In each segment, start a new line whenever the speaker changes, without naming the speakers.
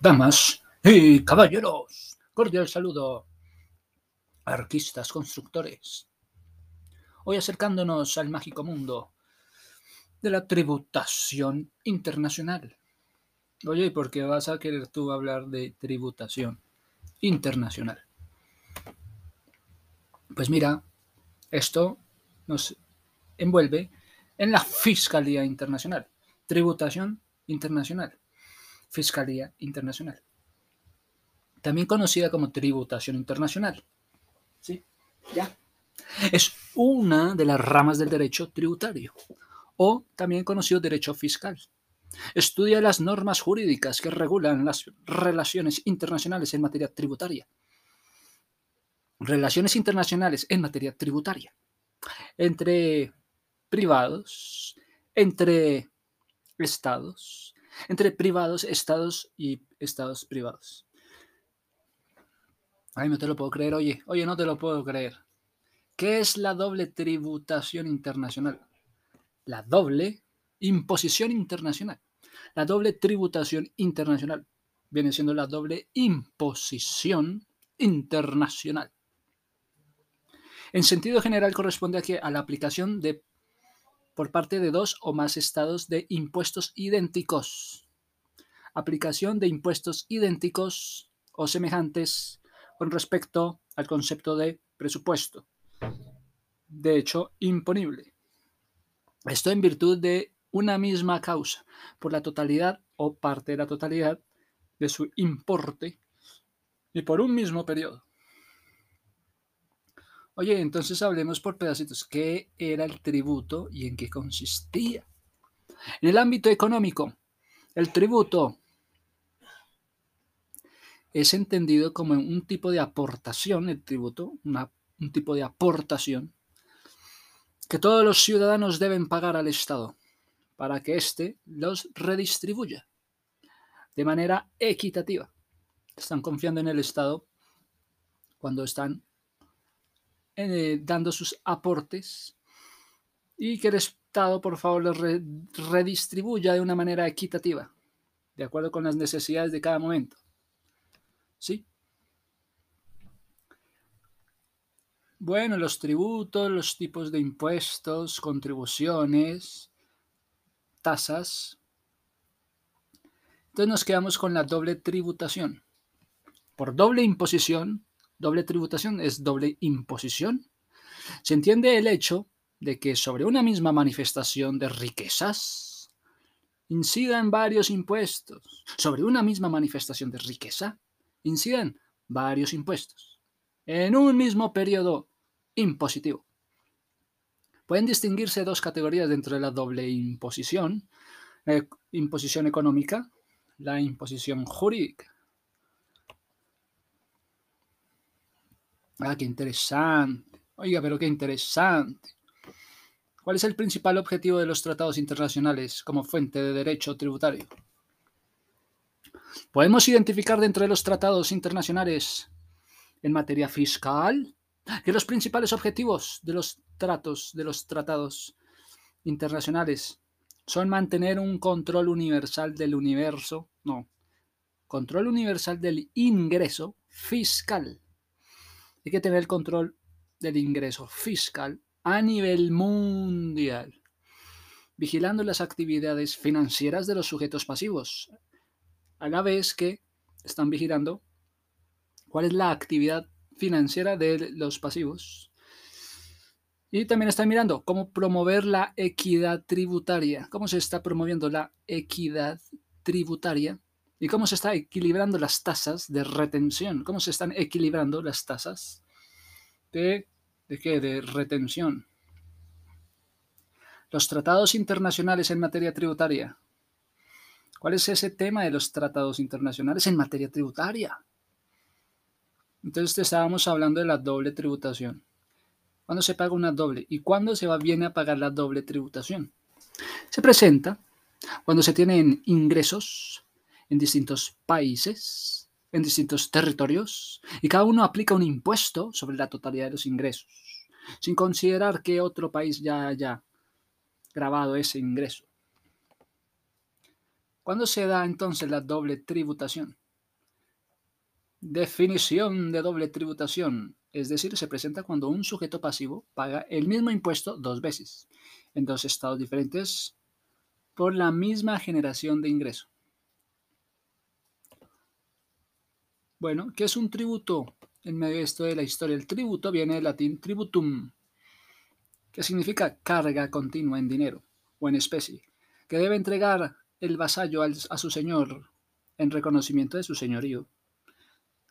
Damas y caballeros, cordial saludo, arquistas, constructores. Hoy acercándonos al mágico mundo de la tributación internacional. Oye, ¿por qué vas a querer tú hablar de tributación internacional? Pues mira, esto nos envuelve en la Fiscalía Internacional, tributación internacional. Fiscalía Internacional, también conocida como tributación internacional. ¿Sí? ¿Ya? Es una de las ramas del derecho tributario, o también conocido derecho fiscal. Estudia las normas jurídicas que regulan las relaciones internacionales en materia tributaria. Relaciones internacionales en materia tributaria. Entre privados, entre estados, entre privados, estados y estados privados. Ay, no te lo puedo creer, oye, oye, no te lo puedo creer. ¿Qué es la doble tributación internacional? La doble imposición internacional. La doble tributación internacional viene siendo la doble imposición internacional. En sentido general corresponde a, a la aplicación de por parte de dos o más estados de impuestos idénticos. Aplicación de impuestos idénticos o semejantes con respecto al concepto de presupuesto. De hecho, imponible. Esto en virtud de una misma causa, por la totalidad o parte de la totalidad de su importe y por un mismo periodo. Oye, entonces hablemos por pedacitos. ¿Qué era el tributo y en qué consistía? En el ámbito económico, el tributo es entendido como un tipo de aportación, el tributo, un tipo de aportación que todos los ciudadanos deben pagar al Estado para que éste los redistribuya de manera equitativa. Están confiando en el Estado cuando están eh, dando sus aportes y que el Estado, por favor, los redistribuya de una manera equitativa, de acuerdo con las necesidades de cada momento. ¿Sí? Bueno, los tributos, los tipos de impuestos, contribuciones, tasas. Entonces nos quedamos con la doble tributación. Por doble imposición Doble tributación es doble imposición. Se entiende el hecho de que sobre una misma manifestación de riquezas incidan varios impuestos. Sobre una misma manifestación de riqueza incidan varios impuestos. En un mismo periodo impositivo. Pueden distinguirse dos categorías dentro de la doble imposición. La imposición económica, la imposición jurídica. Ah, qué interesante. Oiga, pero qué interesante. ¿Cuál es el principal objetivo de los tratados internacionales como fuente de derecho tributario? Podemos identificar dentro de los tratados internacionales en materia fiscal que los principales objetivos de los tratos de los tratados internacionales son mantener un control universal del universo, no, control universal del ingreso fiscal hay que tener el control del ingreso fiscal a nivel mundial, vigilando las actividades financieras de los sujetos pasivos, a la vez que están vigilando cuál es la actividad financiera de los pasivos. Y también están mirando cómo promover la equidad tributaria, cómo se está promoviendo la equidad tributaria y cómo se está equilibrando las tasas de retención, cómo se están equilibrando las tasas de, ¿de qué? De retención. Los tratados internacionales en materia tributaria. ¿Cuál es ese tema de los tratados internacionales en materia tributaria? Entonces estábamos hablando de la doble tributación. ¿Cuándo se paga una doble? ¿Y cuándo se va viene a pagar la doble tributación? Se presenta cuando se tienen ingresos en distintos países, en distintos territorios, y cada uno aplica un impuesto sobre la totalidad de los ingresos, sin considerar que otro país ya haya grabado ese ingreso. ¿Cuándo se da entonces la doble tributación? Definición de doble tributación. Es decir, se presenta cuando un sujeto pasivo paga el mismo impuesto dos veces en dos estados diferentes por la misma generación de ingreso. Bueno, ¿qué es un tributo? En medio de esto de la historia, el tributo viene del latín tributum, que significa carga continua en dinero o en especie, que debe entregar el vasallo a su señor en reconocimiento de su señorío.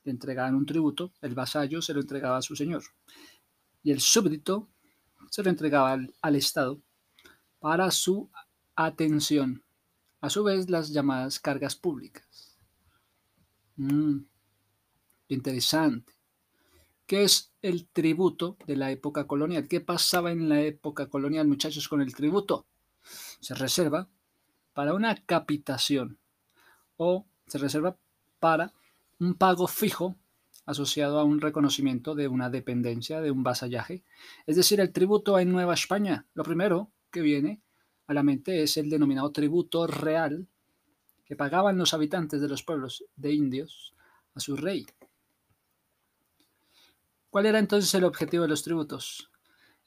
Le entregaban un tributo, el vasallo se lo entregaba a su señor y el súbdito se lo entregaba al, Estado para su atención. A su vez, las llamadas cargas públicas. Mm, interesante. ¿Qué es el tributo de la época colonial? ¿Qué pasaba en la época colonial, muchachos, con el tributo? Se reserva para una capitación o se reserva para un pago fijo asociado a un reconocimiento de una dependencia, de un vasallaje. Es decir, el tributo en Nueva España, lo primero que viene a la mente es el denominado tributo real que pagaban los habitantes de los pueblos de indios a su rey. ¿Cuál era entonces el objetivo de los tributos?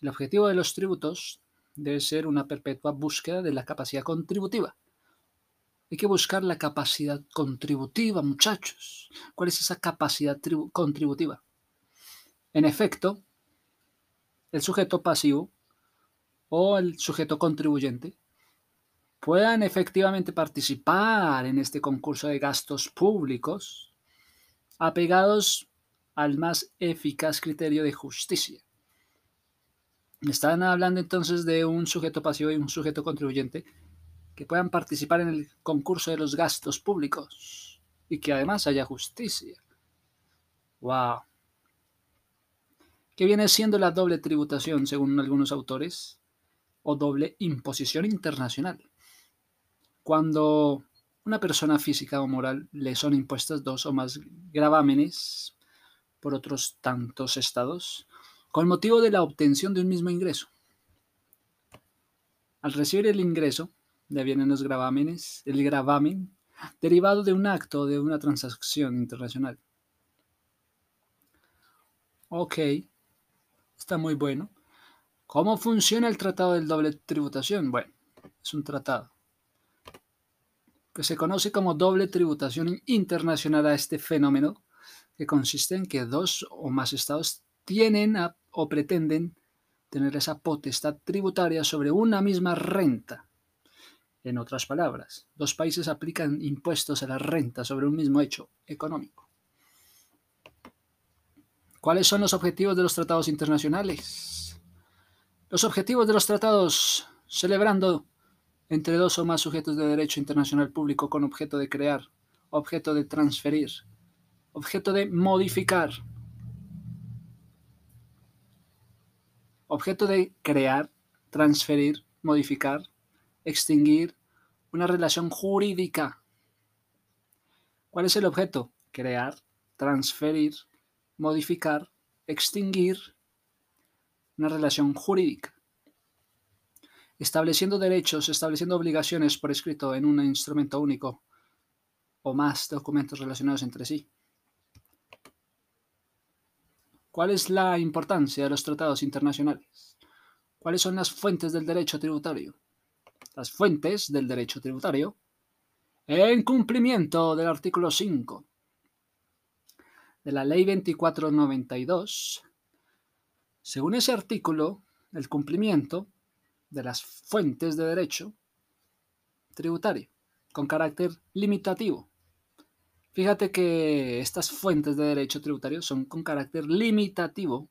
El objetivo de los tributos debe ser una perpetua búsqueda de la capacidad contributiva. Hay que buscar la capacidad contributiva, muchachos. ¿Cuál es esa capacidad contributiva? En efecto, el sujeto pasivo o el sujeto contribuyente puedan efectivamente participar en este concurso de gastos públicos apegados al más eficaz criterio de justicia. Están hablando entonces de un sujeto pasivo y un sujeto contribuyente que puedan participar en el concurso de los gastos públicos y que además haya justicia. ¡Wow! ¿Qué viene siendo la doble tributación según algunos autores? O doble imposición internacional. Cuando una persona física o moral le son impuestas dos o más gravámenes por otros tantos estados, con motivo de la obtención de un mismo ingreso. Al recibir el ingreso, le vienen los gravámenes, el gravamen, derivado de un acto de una transacción internacional. Ok, está muy bueno. ¿Cómo funciona el tratado del doble tributación? Bueno, es un tratado que se conoce como doble tributación internacional a este fenómeno, que consiste en que dos o más estados tienen o pretenden tener esa potestad tributaria sobre una misma renta. En otras palabras, dos países aplican impuestos a la renta sobre un mismo hecho económico. ¿Cuáles son los objetivos de los tratados internacionales? Los objetivos de los tratados celebrando entre dos o más sujetos de derecho internacional público con objeto de crear, objeto de transferir, objeto de modificar, objeto de crear, transferir, modificar, extinguir una relación jurídica. ¿Cuál es el objeto? Crear, transferir, modificar, extinguir una relación jurídica estableciendo derechos, estableciendo obligaciones por escrito en un instrumento único o más documentos relacionados entre sí. ¿Cuál es la importancia de los tratados internacionales? ¿Cuáles son las fuentes del derecho tributario? Las fuentes del derecho tributario en cumplimiento del artículo 5 de la Ley 2492. Según ese artículo, el cumplimiento de las fuentes de derecho tributario con carácter limitativo. Fíjate que estas fuentes de derecho tributario son con carácter limitativo.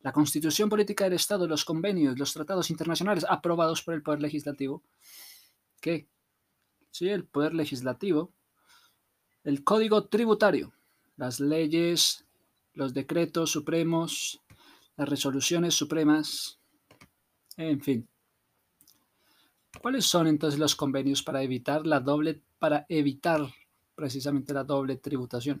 La constitución política del Estado, los convenios, los tratados internacionales aprobados por el Poder Legislativo, ¿qué? Sí, el Poder Legislativo, el Código Tributario, las leyes, los decretos supremos, las resoluciones supremas, en fin. ¿Cuáles son entonces los convenios para evitar la doble, para evitar precisamente la doble tributación?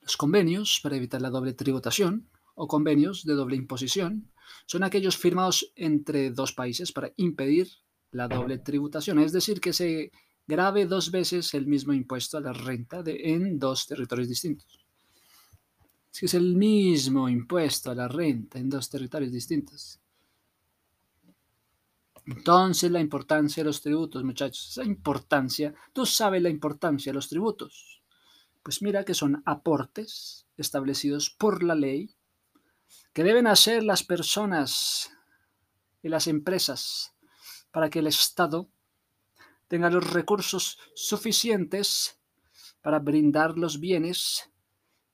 Los convenios para evitar la doble tributación o convenios de doble imposición son aquellos firmados entre dos países para impedir la doble tributación, es decir, que se grave dos veces el mismo impuesto a la renta en dos territorios distintos. Si es el mismo impuesto a la renta en dos territorios distintos. Entonces la importancia de los tributos, muchachos, esa importancia, tú sabes la importancia de los tributos. Pues mira que son aportes establecidos por la ley que deben hacer las personas y las empresas para que el Estado tenga los recursos suficientes para brindar los bienes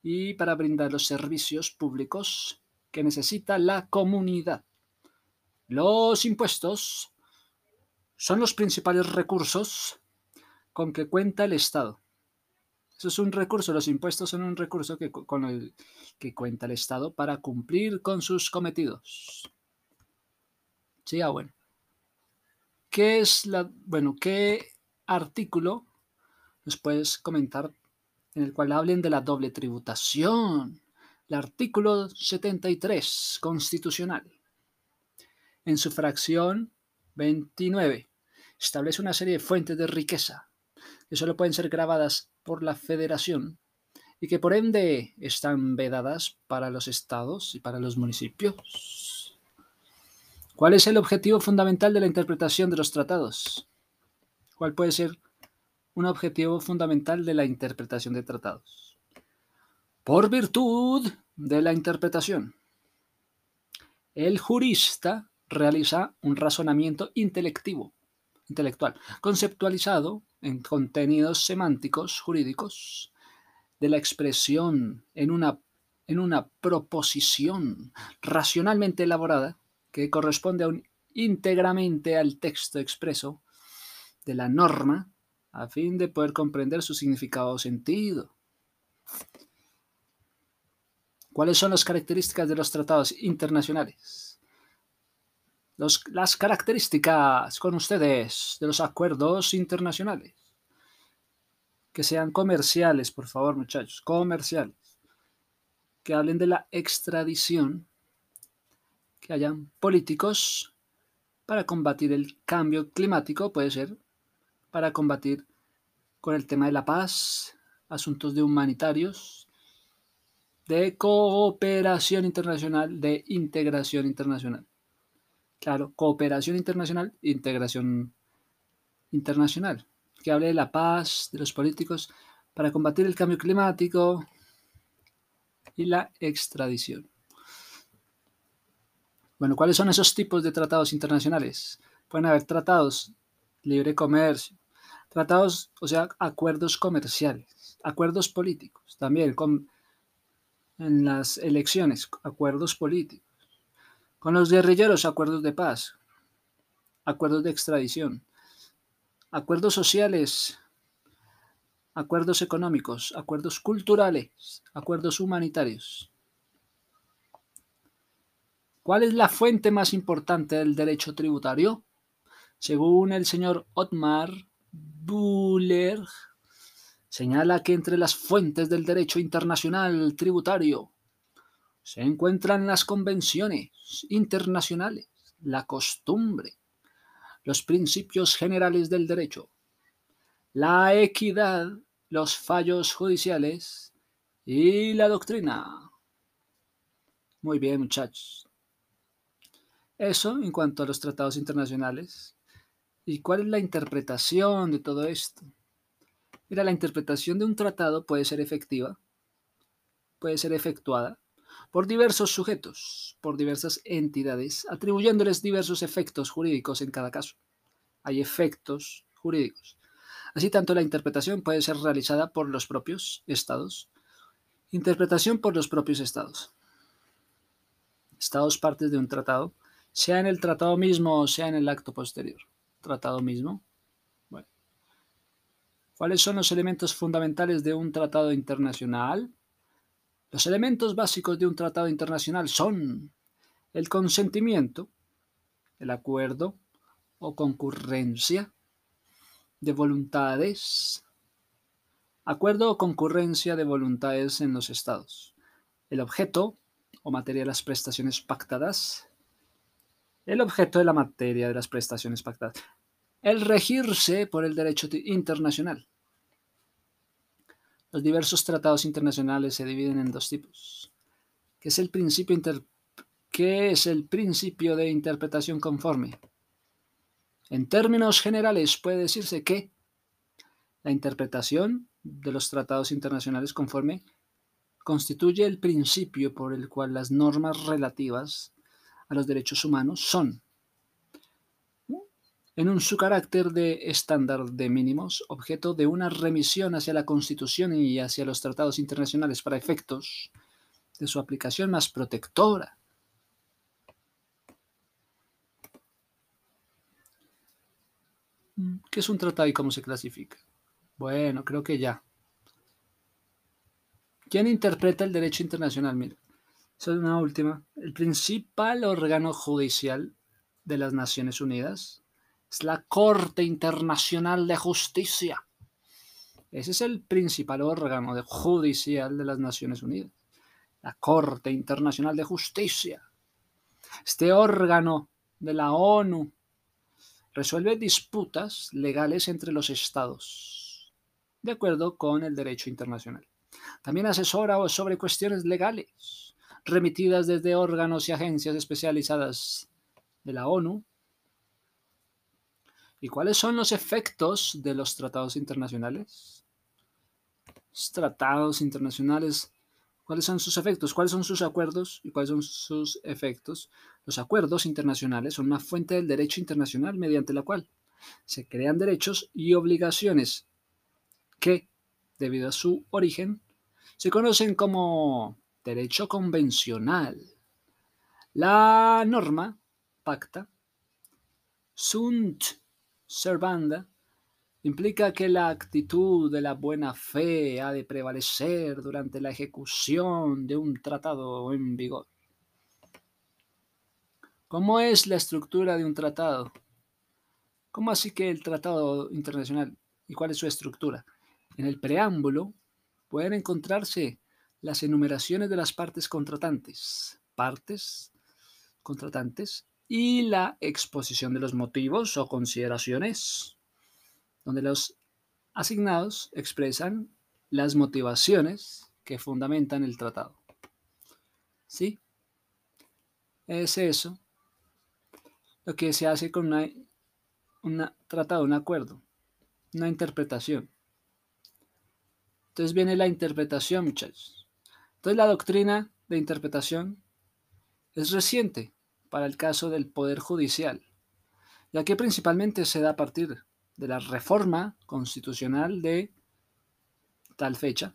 y para brindar los servicios públicos que necesita la comunidad. Los impuestos son los principales recursos con que cuenta el Estado. Eso es un recurso, los impuestos son un recurso que, con el que cuenta el Estado para cumplir con sus cometidos. Sí, ah, bueno. ¿Qué es la, bueno, qué artículo nos puedes comentar en el cual hablen de la doble tributación? El artículo 73 constitucional en su fracción 29. Establece una serie de fuentes de riqueza que solo pueden ser grabadas por la federación y que por ende están vedadas para los estados y para los municipios. ¿Cuál es el objetivo fundamental de la interpretación de los tratados? ¿Cuál puede ser un objetivo fundamental de la interpretación de tratados? Por virtud de la interpretación, el jurista realiza un razonamiento intelectivo, intelectual, conceptualizado en contenidos semánticos jurídicos de la expresión en una, en una proposición racionalmente elaborada que corresponde íntegramente al texto expreso de la norma a fin de poder comprender su significado o sentido. ¿Cuáles son las características de los tratados internacionales? Las características con ustedes de los acuerdos internacionales. Que sean comerciales, por favor, muchachos, comerciales. Que hablen de la extradición. Que hayan políticos para combatir el cambio climático, puede ser, para combatir con el tema de la paz, asuntos de humanitarios, de cooperación internacional, de integración internacional. Claro, cooperación internacional, integración internacional, que hable de la paz, de los políticos, para combatir el cambio climático y la extradición. Bueno, ¿cuáles son esos tipos de tratados internacionales? Pueden haber tratados libre comercio, tratados, o sea, acuerdos comerciales, acuerdos políticos, también con, en las elecciones, acuerdos políticos con los guerrilleros, acuerdos de paz, acuerdos de extradición, acuerdos sociales, acuerdos económicos, acuerdos culturales, acuerdos humanitarios. ¿Cuál es la fuente más importante del derecho tributario? Según el señor Otmar Buller, señala que entre las fuentes del derecho internacional tributario se encuentran las convenciones internacionales, la costumbre, los principios generales del derecho, la equidad, los fallos judiciales y la doctrina. Muy bien, muchachos. Eso en cuanto a los tratados internacionales. ¿Y cuál es la interpretación de todo esto? Mira, la interpretación de un tratado puede ser efectiva, puede ser efectuada por diversos sujetos, por diversas entidades, atribuyéndoles diversos efectos jurídicos en cada caso. Hay efectos jurídicos. Así tanto la interpretación puede ser realizada por los propios estados. Interpretación por los propios estados. Estados partes de un tratado, sea en el tratado mismo o sea en el acto posterior. Tratado mismo. ¿Cuáles son los elementos fundamentales de un tratado internacional? Los elementos básicos de un tratado internacional son el consentimiento, el acuerdo o concurrencia de voluntades, acuerdo o concurrencia de voluntades en los estados, el objeto o materia de las prestaciones pactadas, el objeto de la materia de las prestaciones pactadas. el regirse por el derecho internacional. Los diversos tratados internacionales se dividen en dos tipos, es el principio, es el principio de interpretación conforme. En términos generales puede decirse que la interpretación de los tratados internacionales conforme constituye el principio por el cual las normas relativas a los derechos humanos son, en un su carácter de estándar de mínimos, objeto de una remisión hacia la Constitución y hacia los tratados internacionales para efectos de su aplicación más protectora. ¿Qué es un tratado y cómo se clasifica? Bueno, creo que ya. ¿Quién interpreta el derecho internacional? Mira, esa es una última. El principal órgano judicial de las Naciones Unidas es la Corte Internacional de Justicia. Ese es el principal órgano judicial de las Naciones Unidas. La Corte Internacional de Justicia. Este órgano de la ONU resuelve disputas legales entre los estados, de acuerdo con el derecho internacional. También asesora sobre cuestiones legales remitidas desde órganos y agencias especializadas de la ONU. ¿Y cuáles son los efectos de los tratados internacionales? Los tratados internacionales, ¿cuáles son sus efectos? ¿Cuáles son sus acuerdos y cuáles son sus efectos? Los acuerdos internacionales son una fuente del derecho internacional mediante la cual se crean derechos y obligaciones que, debido a su origen, se conocen como derecho convencional. La norma, pacta, sunt servanda, implica que la actitud de la buena fe ha de prevalecer durante la ejecución de un tratado en vigor. ¿Cómo es la estructura de un tratado? ¿Cómo así que el tratado internacional? ¿Y cuál es su estructura? En el preámbulo pueden encontrarse las enumeraciones de las partes contratantes, partes contratantes y la exposición de los motivos o consideraciones, donde los asignados expresan las motivaciones que fundamentan el tratado. ¿Sí? Es eso lo que se hace con una, un tratado, un acuerdo, una interpretación. Entonces viene la interpretación, muchachos. Entonces la doctrina de interpretación es reciente para el caso del Poder Judicial, ya que principalmente se da a partir de la reforma constitucional de tal fecha,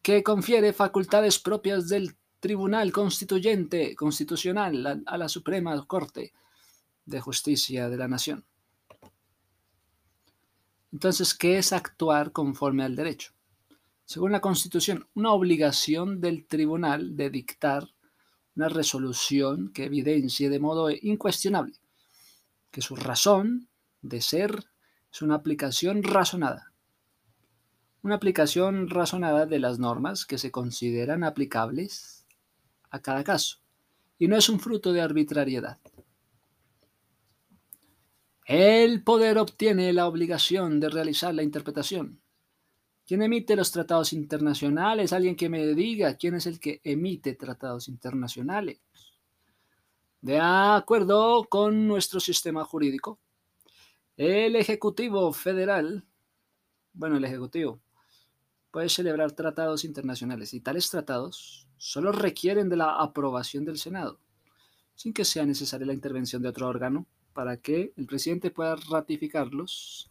que confiere facultades propias del Tribunal Constituyente Constitucional a la Suprema Corte de Justicia de la Nación. Entonces, ¿qué es actuar conforme al derecho? según la Constitución, una obligación del tribunal de dictar una resolución que evidencie de modo incuestionable que su razón de ser es una aplicación razonada. Una aplicación razonada de las normas que se consideran aplicables a cada caso y no es un fruto de arbitrariedad. El poder obtiene la obligación de realizar la interpretación ¿Quién emite los tratados internacionales? Alguien que me diga quién es el que emite tratados internacionales. De acuerdo con nuestro sistema jurídico, el Ejecutivo Federal, bueno, el Ejecutivo, puede celebrar tratados internacionales y tales tratados solo requieren de la aprobación del Senado, sin que sea necesaria la intervención de otro órgano para que el presidente pueda ratificarlos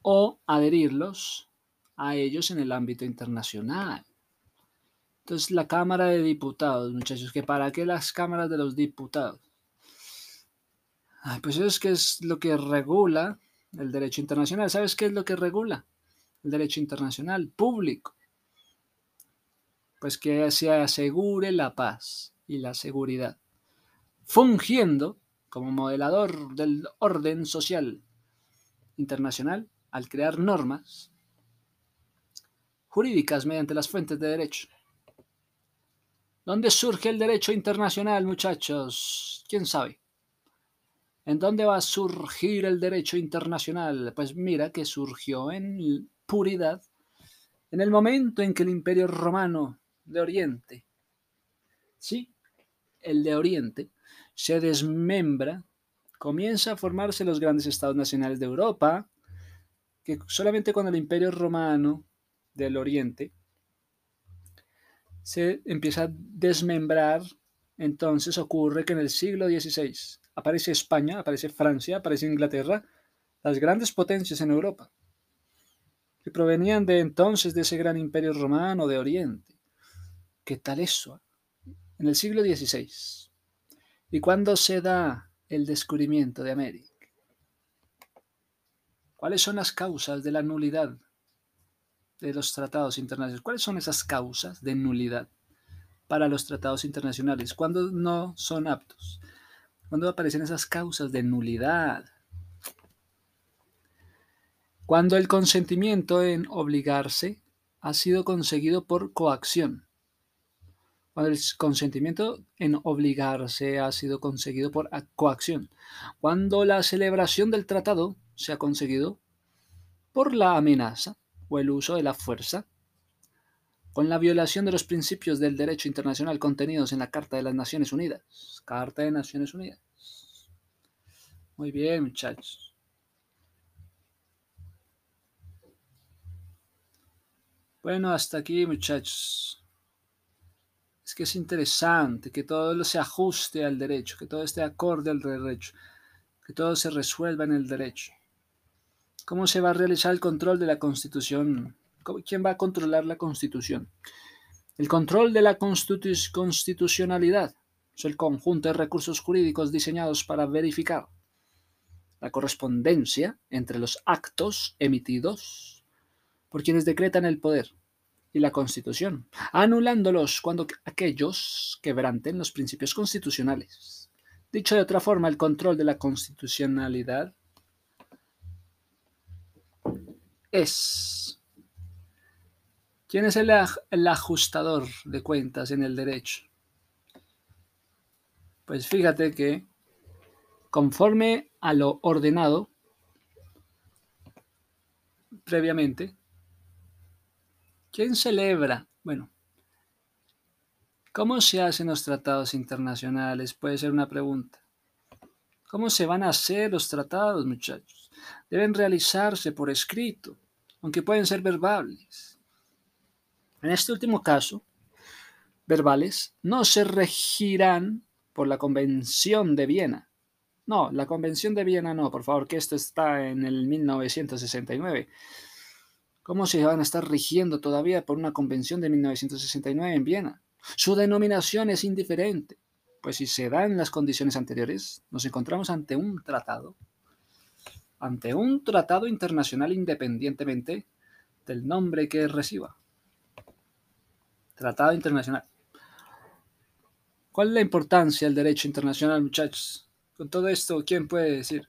o adherirlos a ellos en el ámbito internacional. Entonces, la Cámara de Diputados, muchachos, que para qué las cámaras de los diputados? pues eso es que es lo que regula el derecho internacional. ¿Sabes qué es lo que regula el derecho internacional público? Pues que se asegure la paz y la seguridad, fungiendo como modelador del orden social internacional al crear normas jurídicas mediante las fuentes de derecho. ¿Dónde surge el derecho internacional, muchachos? ¿Quién sabe? ¿En dónde va a surgir el derecho internacional? Pues mira que surgió en puridad en el momento en que el imperio romano de Oriente, sí, el de Oriente, se desmembra, comienza a formarse los grandes estados nacionales de Europa, que solamente cuando el imperio romano del Oriente se empieza a desmembrar, entonces ocurre que en el siglo XVI aparece España, aparece Francia, aparece Inglaterra, las grandes potencias en Europa, que provenían de entonces de ese gran imperio romano de Oriente. ¿Qué tal eso? En el siglo XVI. ¿Y cuándo se da el descubrimiento de América? ¿Cuáles son las causas de la nulidad de los tratados internacionales? ¿Cuáles son esas causas de nulidad para los tratados internacionales? ¿Cuándo no son aptos? ¿Cuándo aparecen esas causas de nulidad? Cuando el consentimiento en obligarse ha sido conseguido por coacción. Cuando el consentimiento en obligarse ha sido conseguido por coacción. Cuando la celebración del tratado se ha conseguido por la amenaza o el uso de la fuerza, con la violación de los principios del derecho internacional contenidos en la Carta de las Naciones Unidas. Carta de Naciones Unidas. Muy bien, muchachos. Bueno, hasta aquí, muchachos. Es que es interesante que todo se ajuste al derecho, que todo esté acorde al derecho, que todo se resuelva en el derecho. ¿Cómo se va a realizar el control de la Constitución? ¿Quién va a controlar la Constitución? El control de la constitucionalidad es el conjunto de recursos jurídicos diseñados para verificar la correspondencia entre los actos emitidos por quienes decretan el poder y la Constitución, anulándolos cuando aquellos quebranten los principios constitucionales. Dicho de otra forma, el control de la constitucionalidad es. ¿Quién es el, ajustador de cuentas en el derecho? Pues fíjate que conforme a lo ordenado previamente, ¿quién celebra? Bueno, ¿cómo se hacen los tratados internacionales? Puede ser una pregunta. ¿Cómo se van a hacer los tratados, muchachos? Deben realizarse por escrito aunque pueden ser verbales. En este último caso, verbales no se regirán por la Convención de Viena. No, la Convención de Viena no, por favor, que esto está en el 1969. ¿Cómo se van a estar rigiendo todavía por una convención de 1969 en Viena? Su denominación es indiferente, pues si se dan las condiciones anteriores, nos encontramos ante un tratado ante un tratado internacional independientemente del nombre que reciba. Tratado internacional. ¿Cuál es la importancia del derecho internacional, muchachos? Con todo esto, ¿quién puede decir?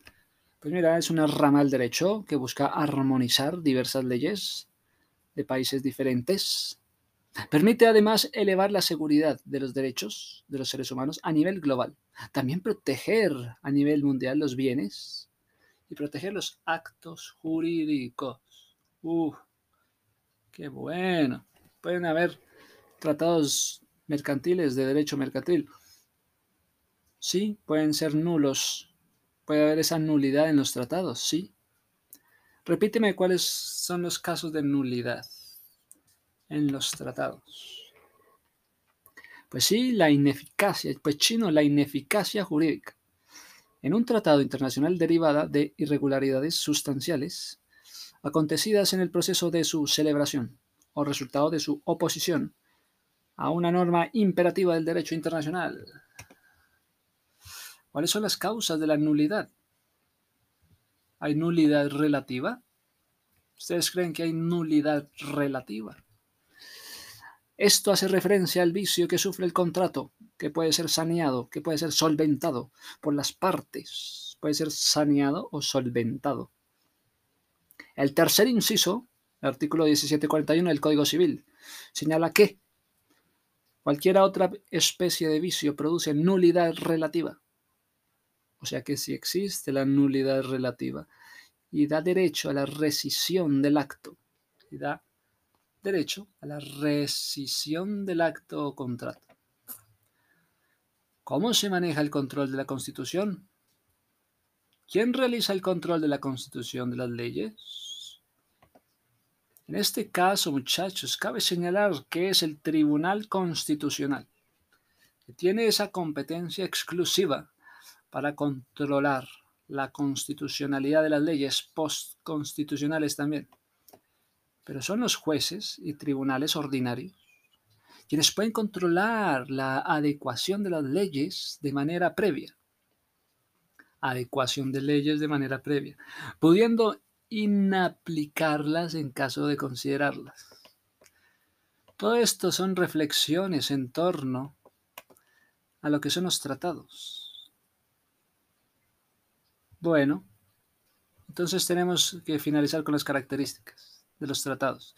Pues mira, es una rama del derecho que busca armonizar diversas leyes de países diferentes. Permite además elevar la seguridad de los derechos de los seres humanos a nivel global. También proteger a nivel mundial los bienes y proteger los actos jurídicos. ¡Uf! ¡Qué bueno! Pueden haber tratados mercantiles de derecho mercantil. Sí, pueden ser nulos. Puede haber esa nulidad en los tratados, sí. Repíteme cuáles son los casos de nulidad en los tratados. Pues sí, la ineficacia, pues chino, la ineficacia jurídica en un tratado internacional derivada de irregularidades sustanciales acontecidas en el proceso de su celebración o resultado de su oposición a una norma imperativa del derecho internacional. ¿Cuáles son las causas de la nulidad? ¿Hay nulidad relativa? ¿Ustedes creen que hay nulidad relativa? Esto hace referencia al vicio que sufre el contrato que puede ser saneado, que puede ser solventado por las partes, puede ser saneado o solventado. El tercer inciso, el artículo 1741 del Código Civil, señala que cualquier otra especie de vicio produce nulidad relativa. o sea que si existe la nulidad relativa y da derecho a la rescisión del acto, y da derecho a la rescisión del acto o contrato. ¿Cómo se maneja el control de la Constitución? ¿Quién realiza el control de la Constitución de las leyes? En este caso, muchachos, cabe señalar que es el Tribunal Constitucional, que tiene esa competencia exclusiva para controlar la constitucionalidad de las leyes postconstitucionales también. Pero son los jueces y tribunales ordinarios quienes pueden controlar la adecuación de las leyes de manera previa. Adecuación de leyes de manera previa, pudiendo inaplicarlas en caso de considerarlas. Todo esto son reflexiones en torno a lo que son los tratados. Bueno, entonces tenemos que finalizar con las características de los tratados,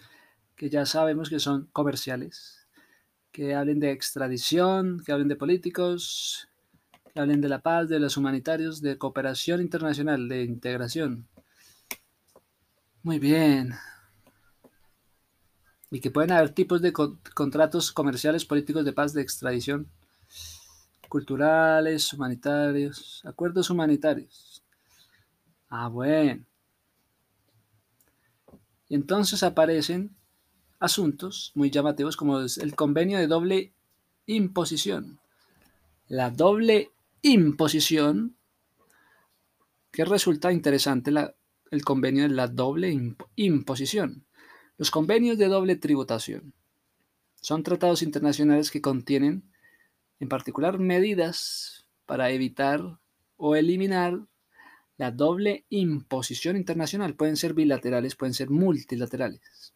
que ya sabemos que son comerciales, que hablen de extradición, que hablen de políticos, que hablen de la paz, de los humanitarios, de cooperación internacional, de integración. Muy bien. Y que pueden haber tipos de contratos comerciales, políticos, de paz, de extradición, culturales, humanitarios, acuerdos humanitarios. Ah, bueno. Y entonces aparecen asuntos muy llamativos como el convenio de doble imposición. La doble imposición, que resulta interesante el convenio de la doble imposición. Los convenios de doble tributación son tratados internacionales que contienen en particular medidas para evitar o eliminar la doble imposición internacional. Pueden ser bilaterales, pueden ser multilaterales.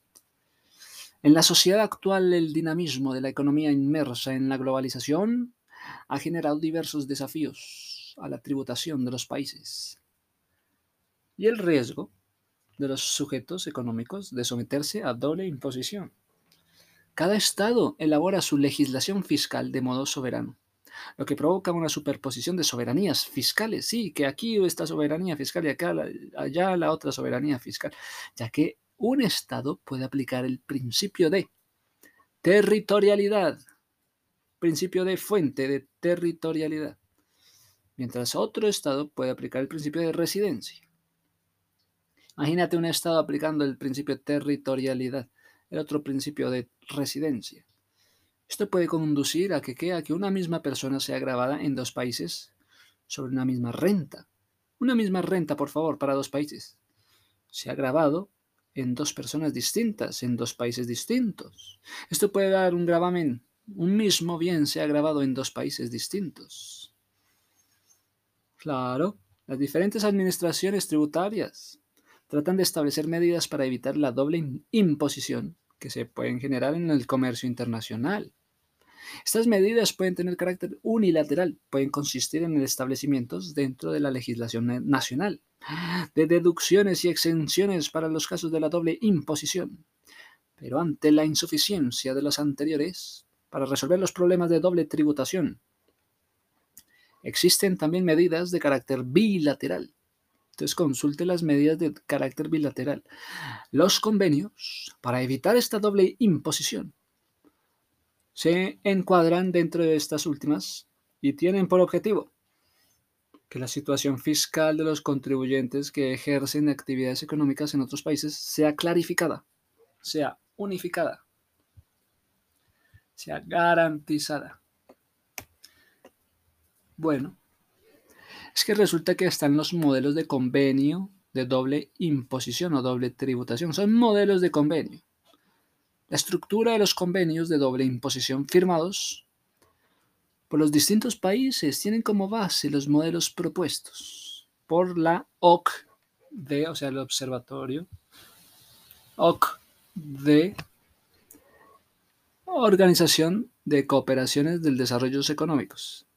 En la sociedad actual, el dinamismo de la economía inmersa en la globalización ha generado diversos desafíos a la tributación de los países y el riesgo de los sujetos económicos de someterse a doble imposición. Cada Estado elabora su legislación fiscal de modo soberano, lo que provoca una superposición de soberanías fiscales. Sí, que aquí esta soberanía fiscal y acá, allá la otra soberanía fiscal, ya que un Estado puede aplicar el principio de territorialidad, principio de fuente de territorialidad, mientras otro Estado puede aplicar el principio de residencia. Imagínate un Estado aplicando el principio de territorialidad, el otro principio de residencia. Esto puede conducir a que, que una misma persona sea grabada en dos países sobre una misma renta. Una misma renta, por favor, para dos países. Se ha grabado en dos personas distintas, en dos países distintos. Esto puede dar un gravamen. Un mismo bien se ha grabado en dos países distintos. Claro, las diferentes administraciones tributarias tratan de establecer medidas para evitar la doble imposición que se pueden generar en el comercio internacional. Estas medidas pueden tener carácter unilateral, pueden consistir en el establecimiento dentro de la legislación nacional de deducciones y exenciones para los casos de la doble imposición. Pero ante la insuficiencia de los anteriores, para resolver los problemas de doble tributación, existen también medidas de carácter bilateral. Entonces consulte las medidas de carácter bilateral. Los convenios, para evitar esta doble imposición, se encuadran dentro de estas últimas y tienen por objetivo que la situación fiscal de los contribuyentes que ejercen actividades económicas en otros países sea clarificada, sea unificada, sea garantizada. Bueno, es que resulta que están los modelos de convenio de doble imposición o doble tributación. Son modelos de convenio. La estructura de los convenios de doble imposición firmados por los distintos países tienen como base los modelos propuestos por la OCDE, o sea, el Observatorio OCDE, Organización de Cooperaciones del Desarrollo Económicos.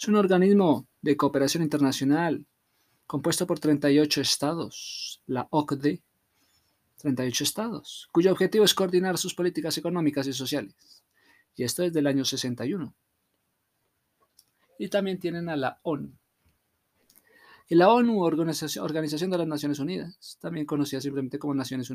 Es un organismo de cooperación internacional compuesto por 38 estados, la OCDE, 38 estados, cuyo objetivo es coordinar sus políticas económicas y sociales. Y esto desde el año 61. Y también tienen a la ONU, Y la ONU, Organización, Organización de las Naciones Unidas, también conocida simplemente como Naciones Unidas.